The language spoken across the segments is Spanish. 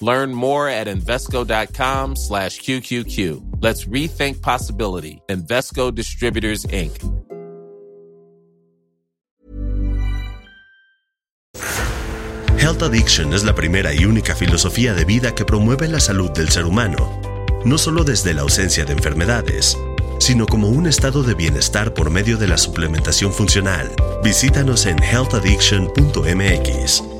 Learn more at Invesco.com slash QQQ. Let's rethink possibility. Invesco Distributors, Inc. Health Addiction es la primera y única filosofía de vida que promueve la salud del ser humano, no solo desde la ausencia de enfermedades, sino como un estado de bienestar por medio de la suplementación funcional. Visítanos en healthaddiction.mx.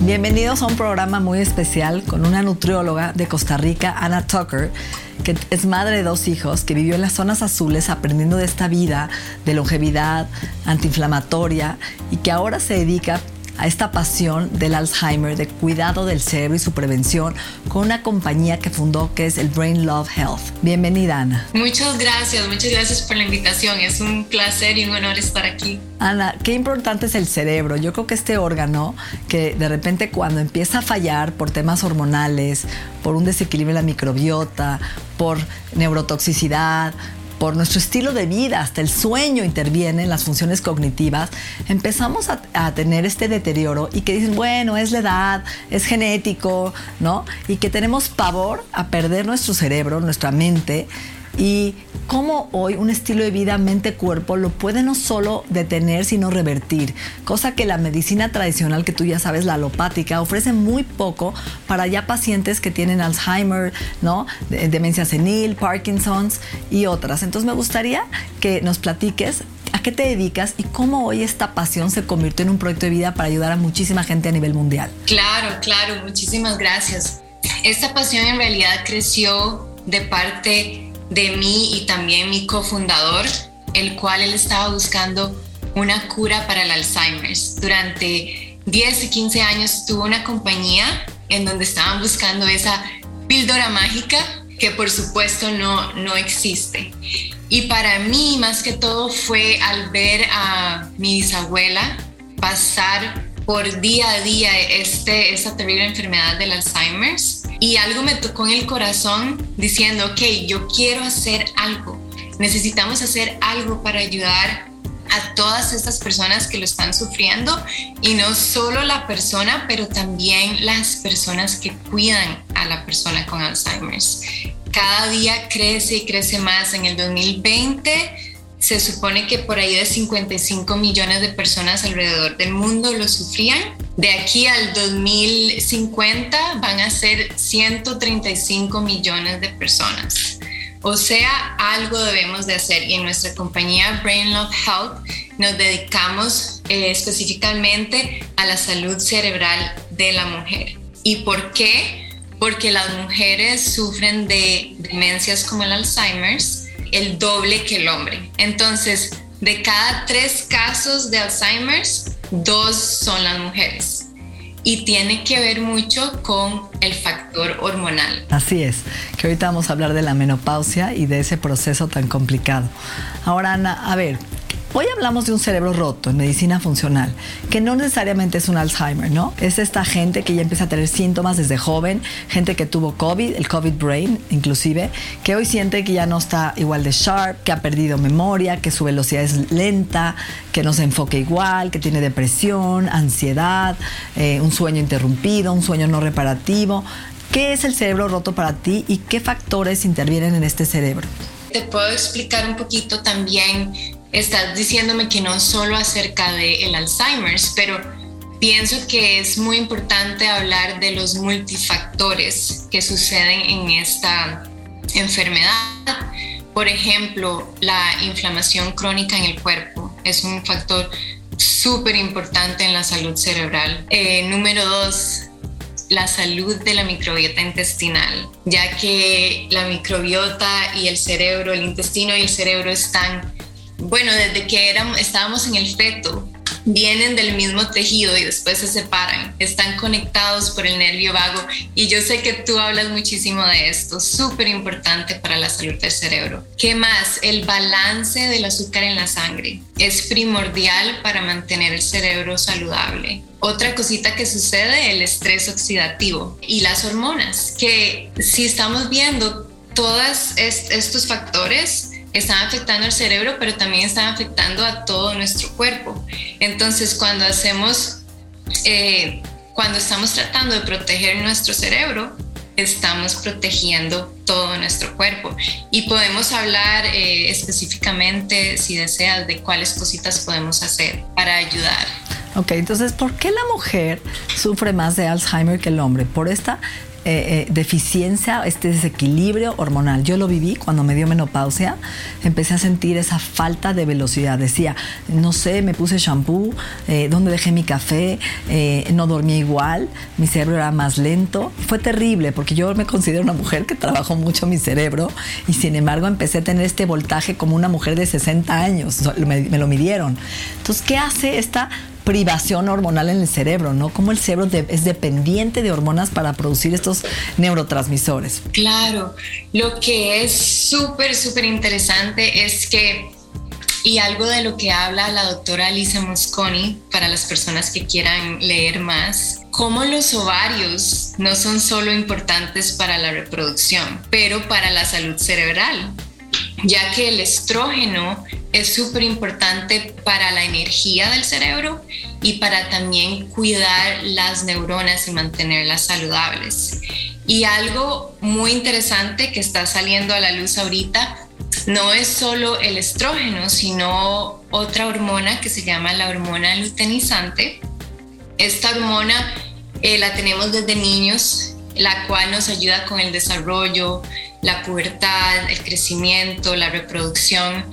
Bienvenidos a un programa muy especial con una nutrióloga de Costa Rica, Anna Tucker, que es madre de dos hijos, que vivió en las zonas azules aprendiendo de esta vida de longevidad antiinflamatoria y que ahora se dedica a esta pasión del Alzheimer, de cuidado del cerebro y su prevención, con una compañía que fundó que es el Brain Love Health. Bienvenida, Ana. Muchas gracias, muchas gracias por la invitación. Es un placer y un honor estar aquí. Ana, qué importante es el cerebro. Yo creo que este órgano que de repente cuando empieza a fallar por temas hormonales, por un desequilibrio en la microbiota, por neurotoxicidad, por nuestro estilo de vida, hasta el sueño interviene en las funciones cognitivas, empezamos a, tener este deterioro y que dicen, bueno, es la edad, es genético, ¿no? Y que tenemos pavor a perder nuestro cerebro, nuestra mente y cómo hoy un estilo de vida mente-cuerpo lo puede no solo detener, sino revertir, cosa que la medicina tradicional, que tú ya sabes, la alopática, ofrece muy poco para ya pacientes que tienen Alzheimer, ¿no? demencia senil, Parkinson's y otras. Entonces me gustaría que nos platiques a qué te dedicas y cómo hoy esta pasión se convirtió en un proyecto de vida para ayudar a muchísima gente a nivel mundial. Claro, claro, muchísimas gracias. Esta pasión en realidad creció de parte de mí y también mi cofundador, el cual él estaba buscando una cura para el Alzheimer. Durante 10 y 15 años tuvo una compañía en donde estaban buscando esa píldora mágica que por supuesto no, no existe. Y para mí, más que todo, fue al ver a mi bisabuela pasar por día a día este, esta terrible enfermedad del Alzheimer y algo me tocó en el corazón diciendo, ok, yo quiero hacer algo, necesitamos hacer algo para ayudar a todas estas personas que lo están sufriendo y no solo la persona, pero también las personas que cuidan a la persona con Alzheimer. Cada día crece y crece más. En el 2020 se supone que por ahí de 55 millones de personas alrededor del mundo lo sufrían. De aquí al 2050 van a ser 135 millones de personas. O sea, algo debemos de hacer y en nuestra compañía Brain Love Health nos dedicamos eh, específicamente a la salud cerebral de la mujer. ¿Y por qué? Porque las mujeres sufren de demencias como el Alzheimer's, el doble que el hombre. Entonces, de cada tres casos de Alzheimer's, dos son las mujeres. Y tiene que ver mucho con el factor hormonal. Así es, que ahorita vamos a hablar de la menopausia y de ese proceso tan complicado. Ahora, Ana, a ver, Hoy hablamos de un cerebro roto en medicina funcional, que no necesariamente es un Alzheimer, ¿no? Es esta gente que ya empieza a tener síntomas desde joven, gente que tuvo COVID, el COVID brain inclusive, que hoy siente que ya no está igual de sharp, que ha perdido memoria, que su velocidad es lenta, que no se enfoca igual, que tiene depresión, ansiedad, eh, un sueño interrumpido, un sueño no reparativo. ¿Qué es el cerebro roto para ti y qué factores intervienen en este cerebro? Te puedo explicar un poquito también estás diciéndome que no solo acerca del el Alzheimer's, pero pienso que es muy importante hablar de los multifactores que suceden en esta enfermedad. Por ejemplo, la inflamación crónica en el cuerpo. es un factor súper importante en la salud cerebral. Eh, número dos, la salud de la microbiota intestinal, ya que la microbiota y el cerebro, el intestino y el cerebro están, bueno, desde que éramos, estábamos en el feto, vienen del mismo tejido y después se separan, están conectados por el nervio vago y yo sé que tú hablas muchísimo de esto, súper importante para la salud del cerebro. ¿Qué más? El balance del azúcar en la sangre es primordial para mantener el cerebro saludable. Otra cosita que sucede, el estrés oxidativo y las hormonas, que si estamos viendo todos estos factores, están afectando al cerebro, pero también están afectando a todo nuestro cuerpo. Entonces, cuando hacemos, eh, cuando estamos tratando de proteger nuestro cerebro, estamos protegiendo todo nuestro cuerpo. Y podemos hablar eh, específicamente, si deseas, de cuáles cositas podemos hacer para ayudar. Ok, entonces, ¿por qué la mujer sufre más de Alzheimer que el hombre? Por esta eh, eh, deficiencia, este desequilibrio hormonal. Yo lo viví cuando me dio menopausia, empecé a sentir esa falta de velocidad. Decía, no sé, me puse shampoo, eh, ¿dónde dejé mi café? no dormí igual, mi cerebro era más lento. Fue terrible porque yo me considero una mujer que trabajó mucho mi cerebro y sin embargo empecé a tener este voltaje como una mujer de 60 años, me, me lo midieron. Entonces, ¿qué hace esta privación hormonal en el cerebro, ¿no? Cómo el cerebro es dependiente de hormonas para producir estos neurotransmisores. Claro, lo que es súper, súper interesante es que, y algo de lo que habla la doctora Lisa Mosconi, para las personas que quieran leer más, cómo los ovarios no son solo importantes para la reproducción, pero para la salud cerebral ya que el estrógeno es súper importante para la energía del cerebro y para también cuidar las neuronas y mantenerlas saludables. Y algo muy interesante que está saliendo a la luz ahorita no es solo el estrógeno, sino otra hormona que se llama la hormona luteinizante. Esta hormona eh, la tenemos desde niños, la cual nos ayuda con el desarrollo, la pubertad, el crecimiento, la reproducción,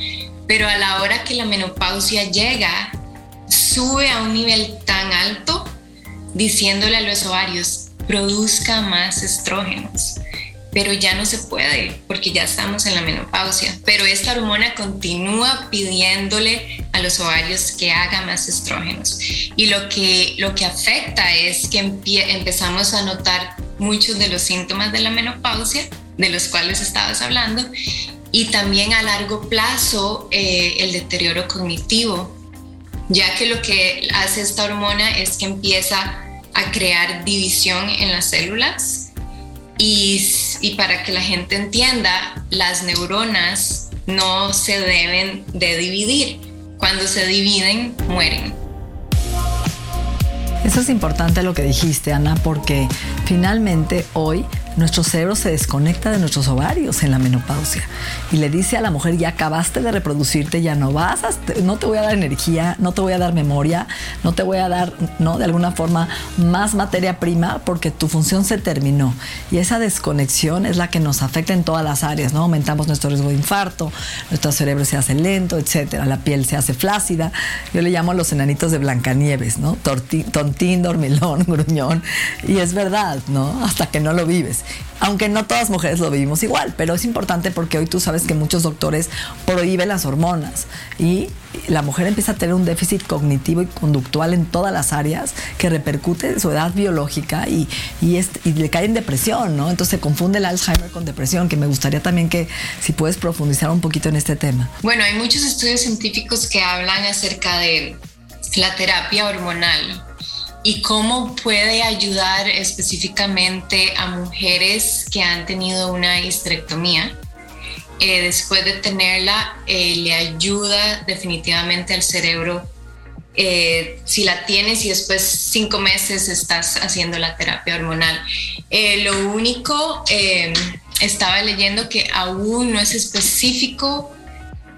pero a la hora que la menopausia llega, sube a un nivel tan alto diciéndole a los ovarios, produzca más estrógenos. Pero ya no se puede porque ya estamos en la menopausia. Pero esta hormona continúa pidiéndole a los ovarios que haga más estrógenos. Y lo que, lo que afecta es que empezamos a notar muchos de los síntomas de la menopausia de los cuales estabas hablando, y también a largo plazo eh, el deterioro cognitivo, ya que lo que hace esta hormona es que empieza a crear división en las células y, y para que la gente entienda, las neuronas no se deben de dividir. Cuando se dividen, mueren. Eso es importante lo que dijiste, Ana, porque finalmente hoy nuestro cerebro se desconecta de nuestros ovarios en la menopausia y le dice a la mujer, ya acabaste de reproducirte, ya no vas, no te voy a dar energía, no te voy a dar memoria, no te voy a dar, ¿no? De alguna forma, más materia prima porque tu función se terminó. Y esa desconexión es la que nos afecta en todas las áreas, ¿no? Aumentamos nuestro riesgo de infarto, nuestro cerebro se hace lento, etcétera, la piel se hace flácida. Yo le llamo a los enanitos de Blancanieves, ¿no? tontín, dormilón, gruñón. Y es verdad, ¿no? Hasta que no lo vives aunque no todas mujeres lo vivimos igual, pero es importante porque hoy tú sabes que muchos doctores prohíben las hormonas y la mujer empieza a tener un déficit cognitivo y conductual en todas las áreas que repercute en su edad biológica y, y, le cae en depresión. Entonces se confunde el Alzheimer con depresión, que me gustaría también que si puedes profundizar un poquito en este tema. Bueno, hay muchos estudios científicos que hablan acerca de la terapia hormonal y cómo puede ayudar específicamente a mujeres que han tenido una histerectomía. Eh, después de tenerla, eh, le ayuda definitivamente al cerebro. Eh, si la tienes y después cinco meses estás haciendo la terapia hormonal. lo único, estaba leyendo que aún no es específico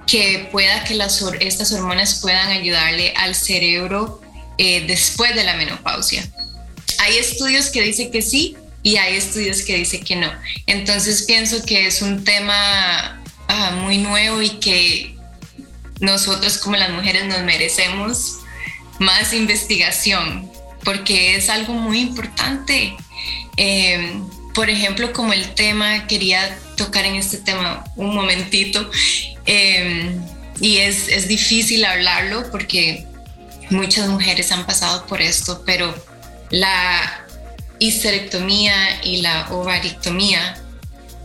que pueda que las, estas hormonas puedan ayudarle al cerebro eh, después de la menopausia. Hay estudios que dicen que sí y hay estudios que dicen que no. Entonces pienso que es un tema ah, muy nuevo y que nosotros como las mujeres nos merecemos más investigación porque es algo muy importante. Eh, por ejemplo, como el tema, quería tocar en este tema un momentito, eh, y es, es difícil hablarlo porque muchas mujeres han pasado por esto, pero la histerectomía y la ovarictomía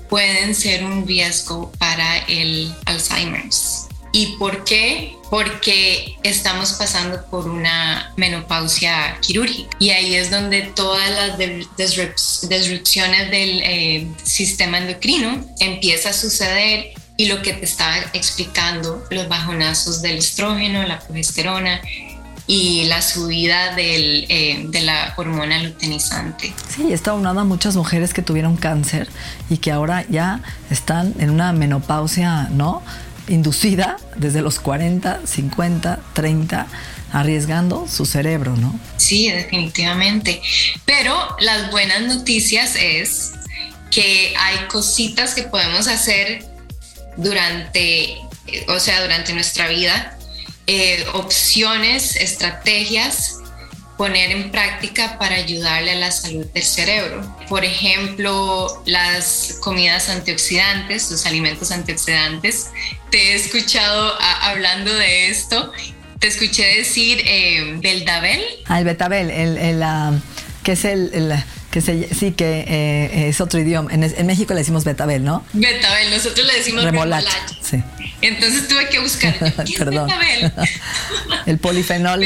pueden ser un riesgo para el Alzheimer's. ¿Y por qué? Porque estamos pasando por una menopausia quirúrgica. Y ahí es donde todas las disrupciones del eh, sistema endocrino empieza a suceder y lo que te estaba explicando, los bajonazos del estrógeno, la progesterona, y la subida del, eh, de la hormona luteinizante. Sí, está unada a muchas mujeres que tuvieron cáncer y que ahora ya están en una menopausia, ¿no? inducida desde los 40, 50, 30, arriesgando su cerebro, ¿no? Sí, definitivamente. Pero las buenas noticias es que hay cositas que podemos hacer durante, o sea, durante nuestra vida, eh, opciones, estrategias poner en práctica para ayudarle a la salud del cerebro. Por ejemplo, las comidas antioxidantes, los alimentos antioxidantes. Te he escuchado hablando de esto. Te escuché decir eh, Beldabel. Ah, el betabel, el, el que es el, que sí, que eh, es otro idioma. En, México le decimos betabel, ¿no? Betabel, nosotros le decimos remolacha. Sí. Entonces tuve que buscar. Perdón. el polifenol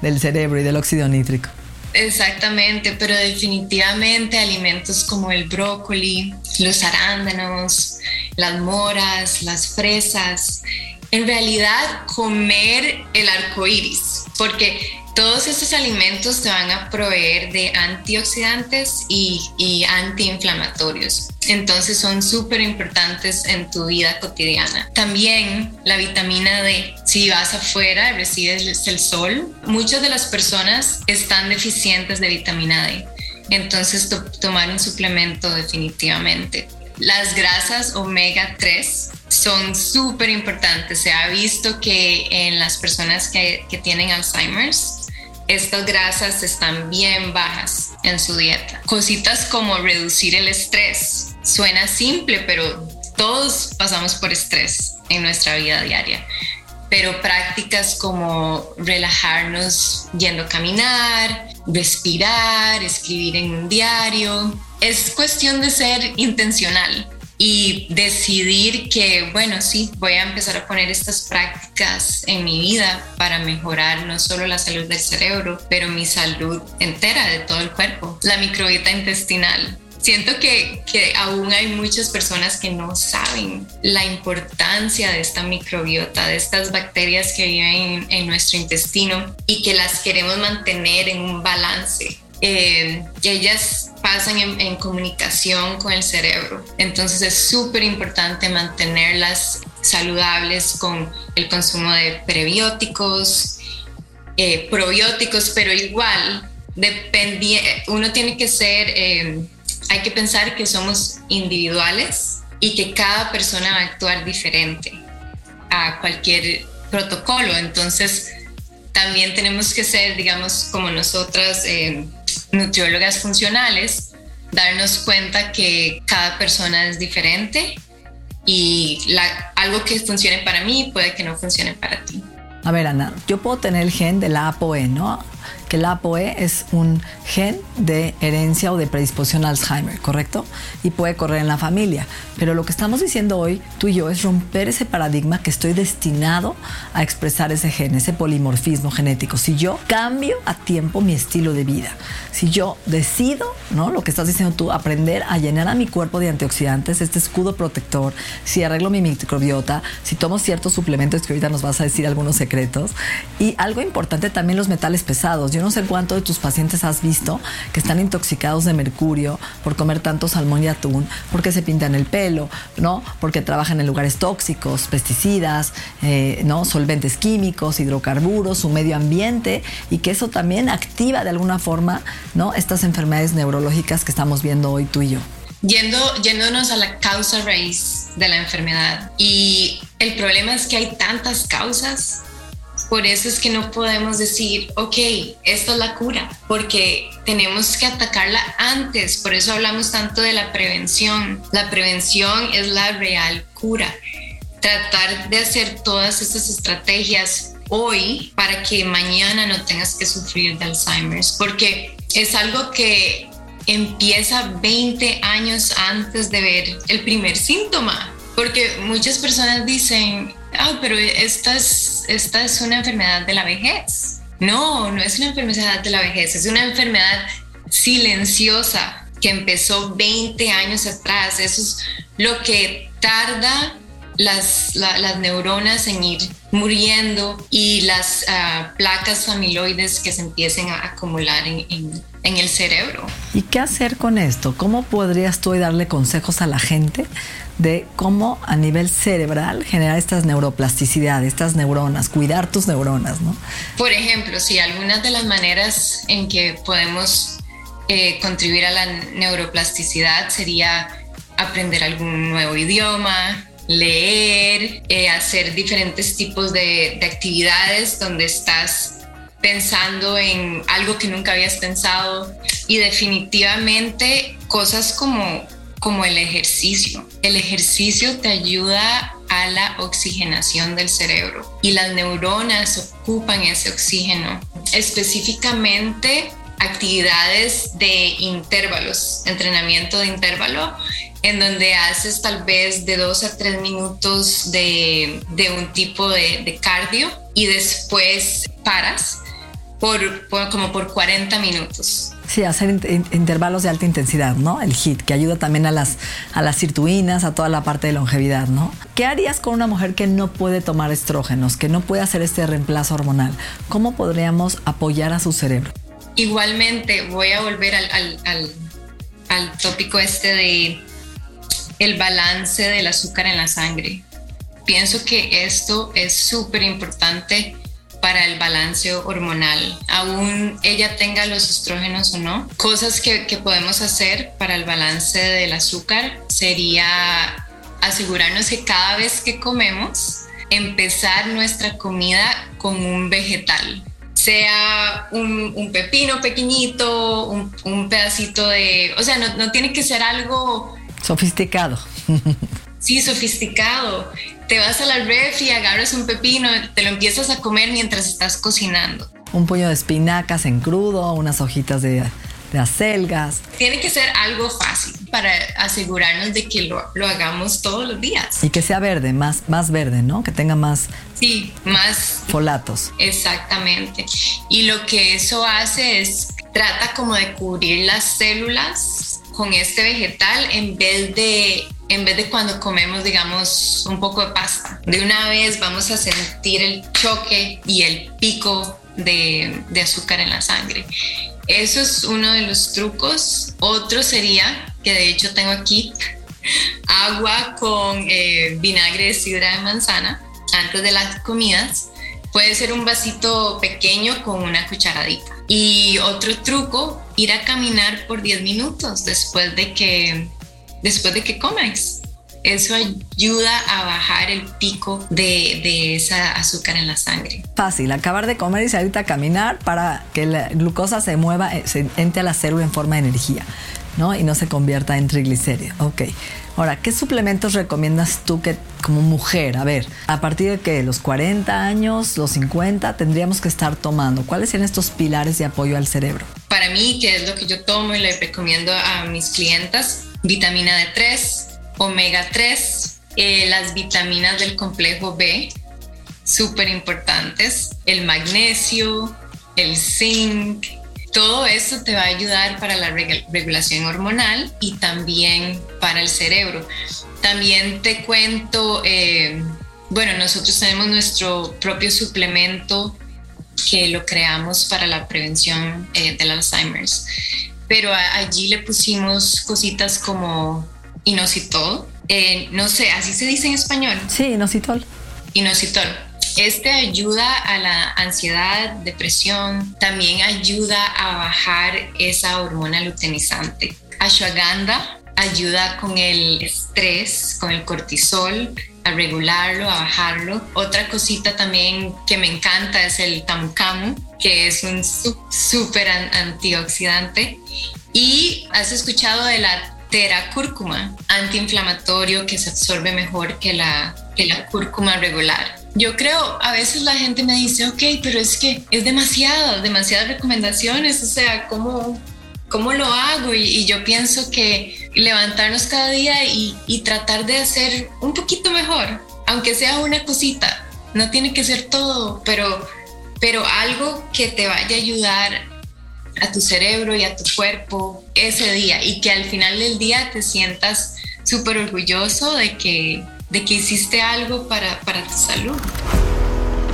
del cerebro y del óxido nítrico. Exactamente, pero definitivamente alimentos como el brócoli, los arándanos, las moras, las fresas, en realidad comer el arco iris, porque todos estos alimentos te van a proveer de antioxidantes y, antiinflamatorios. Entonces son súper importantes en tu vida cotidiana. También la vitamina D. Si vas afuera recibes el sol, muchas de las personas están deficientes de vitamina D. Entonces tomar un suplemento definitivamente. Las grasas omega 3 son súper importantes. Se ha visto que en las personas que, que tienen Alzheimer's, estas grasas están bien bajas en su dieta. Cositas como reducir el estrés. Suena simple, pero todos pasamos por estrés en nuestra vida diaria. Pero prácticas como relajarnos yendo a caminar, respirar, escribir en un diario. Es cuestión de ser intencional y decidir que, bueno, sí, voy a empezar a poner estas prácticas en mi vida para mejorar no solo la salud del cerebro, pero mi salud entera de todo el cuerpo, la microbiota intestinal. Siento que, que aún hay muchas personas que no saben la importancia de esta microbiota, de estas bacterias que viven en, nuestro intestino y que las queremos mantener en un balance. Eh, ellas pasan en, comunicación con el cerebro. Entonces es súper importante mantenerlas saludables con el consumo de prebióticos, eh, probióticos, pero igual uno tiene que ser, eh, hay que pensar que somos individuales y que cada persona va a actuar diferente a cualquier protocolo. Entonces también tenemos que ser, digamos, como nosotras. Eh, nutriólogas funcionales, darnos cuenta que cada persona es diferente y algo que funcione para mí puede que no funcione para ti. A ver, Ana, yo puedo tener el gen de la ApoE, ¿no? Que la ApoE es un gen de herencia o de predisposición a Alzheimer, ¿correcto? Y puede correr en la familia. Pero lo que estamos diciendo hoy, tú y yo, es romper ese paradigma que estoy destinado a expresar ese gen, ese polimorfismo genético. Si yo cambio a tiempo mi estilo de vida, si yo decido, ¿no? Lo que estás diciendo tú, aprender a llenar a mi cuerpo de antioxidantes, este escudo protector, si arreglo mi microbiota, si tomo ciertos suplementos que ahorita nos vas a decir algunos secretos. Y algo importante también los metales pesados. Yo no sé cuánto de tus pacientes has visto que están intoxicados de mercurio por comer tanto salmón y atún, porque se pintan el pelo, ¿no? Porque trabajan en lugares tóxicos, pesticidas, eh, ¿no? Solventes químicos, hidrocarburos, su medio ambiente, y que eso también activa de alguna forma, ¿no? Estas enfermedades neurológicas que estamos viendo hoy tú y yo. Yendo, yéndonos a la causa raíz de la enfermedad. Y el problema es que hay tantas causas por eso es que no podemos decir, ok, esta es la cura, porque tenemos que atacarla antes. Por eso hablamos tanto de la prevención. La prevención es la real cura. Tratar de hacer todas esas estrategias hoy para que mañana no tengas que sufrir de Alzheimer's, porque es algo que empieza 20 años antes de ver el primer síntoma. Porque muchas personas dicen, ah, pero esta es, esta es una enfermedad de la vejez. No, no es una enfermedad de la vejez, es una enfermedad silenciosa que empezó 20 años atrás. Eso es lo que tarda las, las neuronas en ir muriendo y las ah, placas amiloides que se empiecen a acumular en, en, en, el cerebro. ¿Y qué hacer con esto? ¿Cómo podrías tú darle consejos a la gente de cómo a nivel cerebral generar estas neuroplasticidades, estas neuronas, cuidar tus neuronas, ¿no? Por ejemplo, si algunas de las maneras en que podemos eh, contribuir a la neuroplasticidad sería aprender algún nuevo idioma, leer, eh, hacer diferentes tipos de actividades donde estás pensando en algo que nunca habías pensado y definitivamente cosas como como el ejercicio. El ejercicio te ayuda a la oxigenación del cerebro y las neuronas ocupan ese oxígeno. Específicamente actividades de intervalos, entrenamiento de intervalo, en donde haces tal vez de dos a tres minutos de, un tipo de, de, cardio y después paras por, por, como por 40 minutos. Sí, hacer intervalos de alta intensidad, ¿no? El HIT, que ayuda también a las, a las sirtuinas, a toda la parte de longevidad, ¿no? ¿Qué harías con una mujer que no puede tomar estrógenos, que no puede hacer este reemplazo hormonal? ¿Cómo podríamos apoyar a su cerebro? Igualmente, voy a volver al, al, al, al tópico este de el balance del azúcar en la sangre. Pienso que esto es súper importante para el balance hormonal, aún ella tenga los estrógenos o no. Cosas que, que podemos hacer para el balance del azúcar sería asegurarnos que cada vez que comemos, empezar nuestra comida con un vegetal, sea un, un pepino pequeñito, un, un, pedacito de, o sea, no, no tiene que ser algo sofisticado. sí, sofisticado te vas a la ref y agarras un pepino, te lo empiezas a comer mientras estás cocinando. Un puño de espinacas en crudo, unas hojitas de, de acelgas. Tiene que ser algo fácil para asegurarnos de que lo, lo, hagamos todos los días. Y que sea verde, más, más verde, ¿no? Que tenga más... Sí, más... Folatos. Exactamente. Y lo que eso hace es, trata como de cubrir las células con este vegetal en vez de en vez de cuando comemos, digamos, un poco de pasta. De una vez vamos a sentir el choque y el pico de, azúcar en la sangre. Eso es uno de los trucos. Otro sería, que de hecho tengo aquí, agua con eh, vinagre de sidra de manzana antes de las comidas. Puede ser un vasito pequeño con una cucharadita. Y otro truco, ir a caminar por 10 minutos después de que después de que comes. Eso ayuda a bajar el pico de, de, esa azúcar en la sangre. Fácil, acabar de comer y salir a caminar para que la glucosa se mueva, eh, se entre a la célula en forma de energía, ¿no? Y no se convierta en triglicéridos. Ok. Ahora, ¿qué suplementos recomiendas tú que como mujer, a ver, a partir de que los 40 años, los 50, tendríamos que estar tomando? ¿Cuáles son estos pilares de apoyo al cerebro? Para mí, que es lo que yo tomo y le recomiendo a mis clientas, vitamina D3, omega 3, eh, las vitaminas del complejo B, súper importantes, el magnesio, el zinc, todo eso te va a ayudar para la regulación hormonal y también para el cerebro. También te cuento, eh, bueno, nosotros tenemos nuestro propio suplemento que lo creamos para la prevención eh, del Alzheimer's pero allí le pusimos cositas como inositol. Eh, no sé, así se dice en español. Sí, inositol. Inositol. Este ayuda a la ansiedad, depresión, también ayuda a bajar esa hormona luteinizante. Ashwagandha ayuda con el estrés, con el cortisol, a regularlo, a bajarlo. Otra cosita también que me encanta es el tamu que es un súper antioxidante. Y has escuchado de la teracúrcuma, antiinflamatorio que se absorbe mejor que la, que la cúrcuma regular. Yo creo, a veces la gente me dice, ok, pero es que es demasiado, demasiadas recomendaciones, o sea, ¿cómo, cómo lo hago? Y, yo pienso que levantarnos cada día y, tratar de hacer un poquito mejor, aunque sea una cosita, no tiene que ser todo, pero, pero algo que te vaya a ayudar a tu cerebro y a tu cuerpo ese día y que al final del día te sientas súper orgulloso de que, de que hiciste algo para, para tu salud.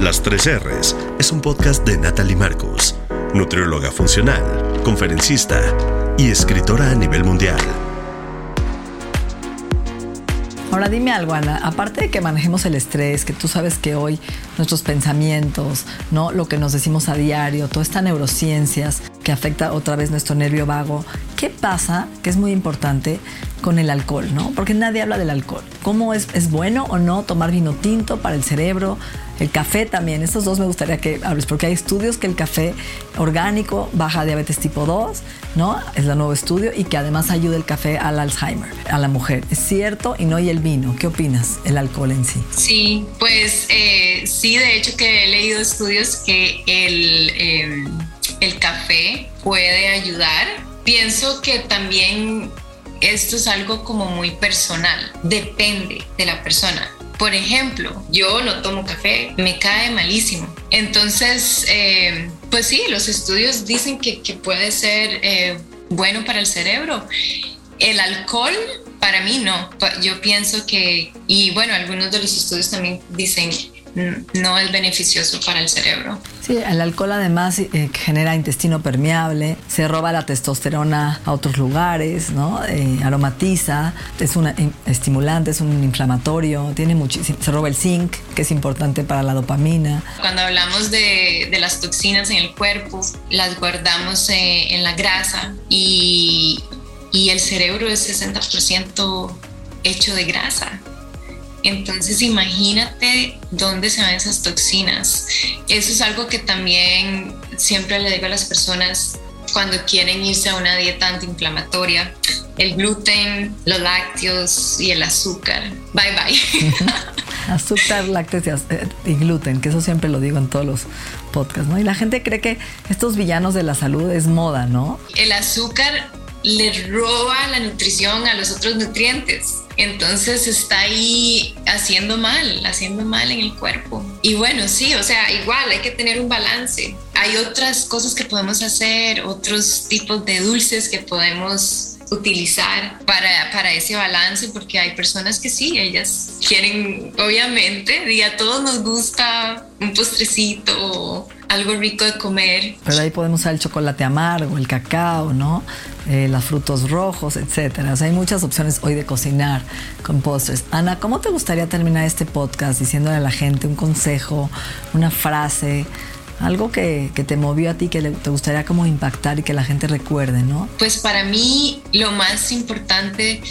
Las tres R's es un podcast de Natalie Marcus, nutrióloga funcional, conferencista y escritora a nivel mundial. Ahora dime algo, Ana, aparte de que manejemos el estrés, que tú sabes que hoy nuestros pensamientos, ¿no? Lo que nos decimos a diario, toda esta neurociencias que afecta otra vez nuestro nervio vago, ¿qué pasa? Que es muy importante con el alcohol, ¿no? Porque nadie habla del alcohol. ¿Cómo es, es bueno o no tomar vino tinto para el cerebro? El café también, estos dos me gustaría que hables, porque hay estudios que el café orgánico baja diabetes tipo 2, ¿no? Es el nuevo estudio y que además ayuda el café al Alzheimer, a la mujer. ¿Es cierto? Y no y el vino. ¿Qué opinas? El alcohol en sí. Sí, pues eh, sí, de hecho que he leído estudios que el, em, el café puede ayudar. Pienso que también esto es algo como muy personal, depende de la persona. Por ejemplo, yo no tomo café, me cae malísimo. Entonces, eh, pues sí, los estudios dicen que, puede ser eh, bueno para el cerebro. El alcohol, para mí no. Yo pienso que, y bueno, algunos de los estudios también dicen no es beneficioso para el cerebro. Sí, el alcohol además eh, genera intestino permeable, se roba la testosterona a otros lugares, ¿no? Eh, aromatiza, es un estimulante, es un inflamatorio, tiene muchísimo, se roba el zinc, que es importante para la dopamina. Cuando hablamos de, las toxinas en el cuerpo, las guardamos eh, en la grasa y, y el cerebro es 60% hecho de grasa. Entonces imagínate dónde se van esas toxinas. Eso es algo que también siempre le digo a las personas cuando quieren irse a una dieta antiinflamatoria. El gluten, los lácteos y el azúcar. Bye bye. azúcar, lácteos y, gluten, que eso siempre lo digo en todos los podcasts, ¿no? Y la gente cree que estos villanos de la salud es moda, ¿no? El azúcar le roba la nutrición a los otros nutrientes. Entonces está ahí haciendo mal, haciendo mal en el cuerpo. Y bueno, sí, o sea, igual hay que tener un balance. Hay otras cosas que podemos hacer, otros tipos de dulces que podemos utilizar para, para ese balance, porque hay personas que sí, ellas quieren, obviamente, y a todos nos gusta un postrecito algo rico de comer. Pero ahí podemos usar el chocolate amargo, el cacao, ¿no? Eh, los frutos rojos, etcétera. O sea, hay muchas opciones hoy de cocinar con postres. Ana, ¿cómo te gustaría terminar este podcast diciéndole a la gente un consejo, una frase? Algo que, que, te movió a ti, que te gustaría como impactar y que la gente recuerde, ¿no? Pues para mí lo más importante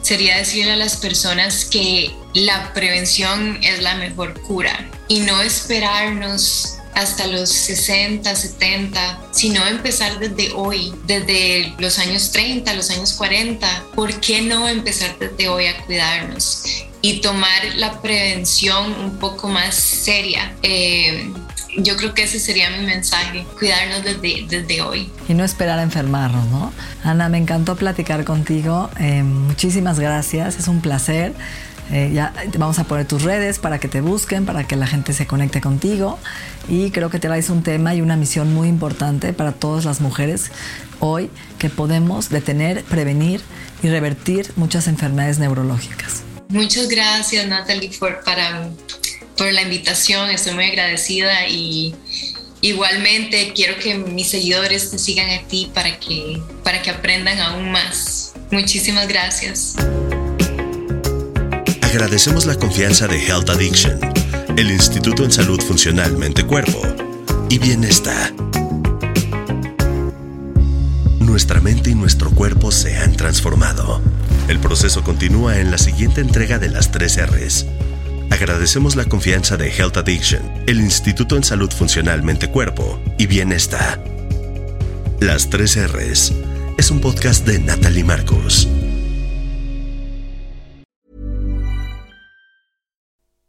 sería decirle a las personas que la prevención es la mejor cura y no esperarnos hasta los 60, 70, sino empezar desde hoy, desde los años 30, los años 40. ¿Por qué no empezar desde hoy a cuidarnos y tomar la prevención un poco más seria? Eh, yo creo que ese sería mi mensaje, cuidarnos desde, desde hoy. Y no esperar a enfermarnos, ¿no? Ana, me encantó platicar contigo. Eh, muchísimas gracias, es un placer. Eh, ya vamos a poner tus redes para que te busquen, para que la gente se conecte contigo. Y creo que te traes un tema y una misión muy importante para todas las mujeres hoy que podemos detener, prevenir y revertir muchas enfermedades neurológicas. Muchas gracias Natalie por, para, por la invitación, estoy muy agradecida y igualmente quiero que mis seguidores te sigan a ti para que, para que aprendan aún más. Muchísimas gracias. Agradecemos la confianza de Health Addiction, el Instituto en Salud Funcional Mente-Cuerpo y Bienestar. Nuestra mente y nuestro cuerpo se han transformado El proceso continúa en la siguiente entrega de las 3 R's. Agradecemos la confianza de Health Addiction, el Instituto en Salud Funcional Mente-Cuerpo y Bienestar. Las 3 R's es un podcast de Natalie Marcos.